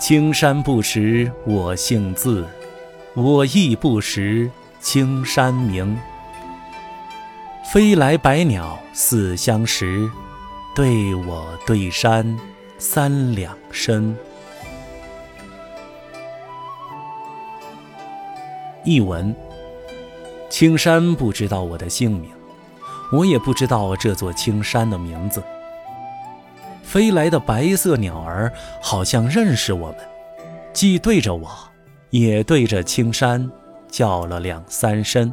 青山不识我姓字，我亦不识青山名。飞来百鸟似相识，对我对山三两声。译文：青山不知道我的姓名，我也不知道这座青山的名字。飞来的白色鸟儿好像认识我们，既对着我，也对着青山叫了两三声。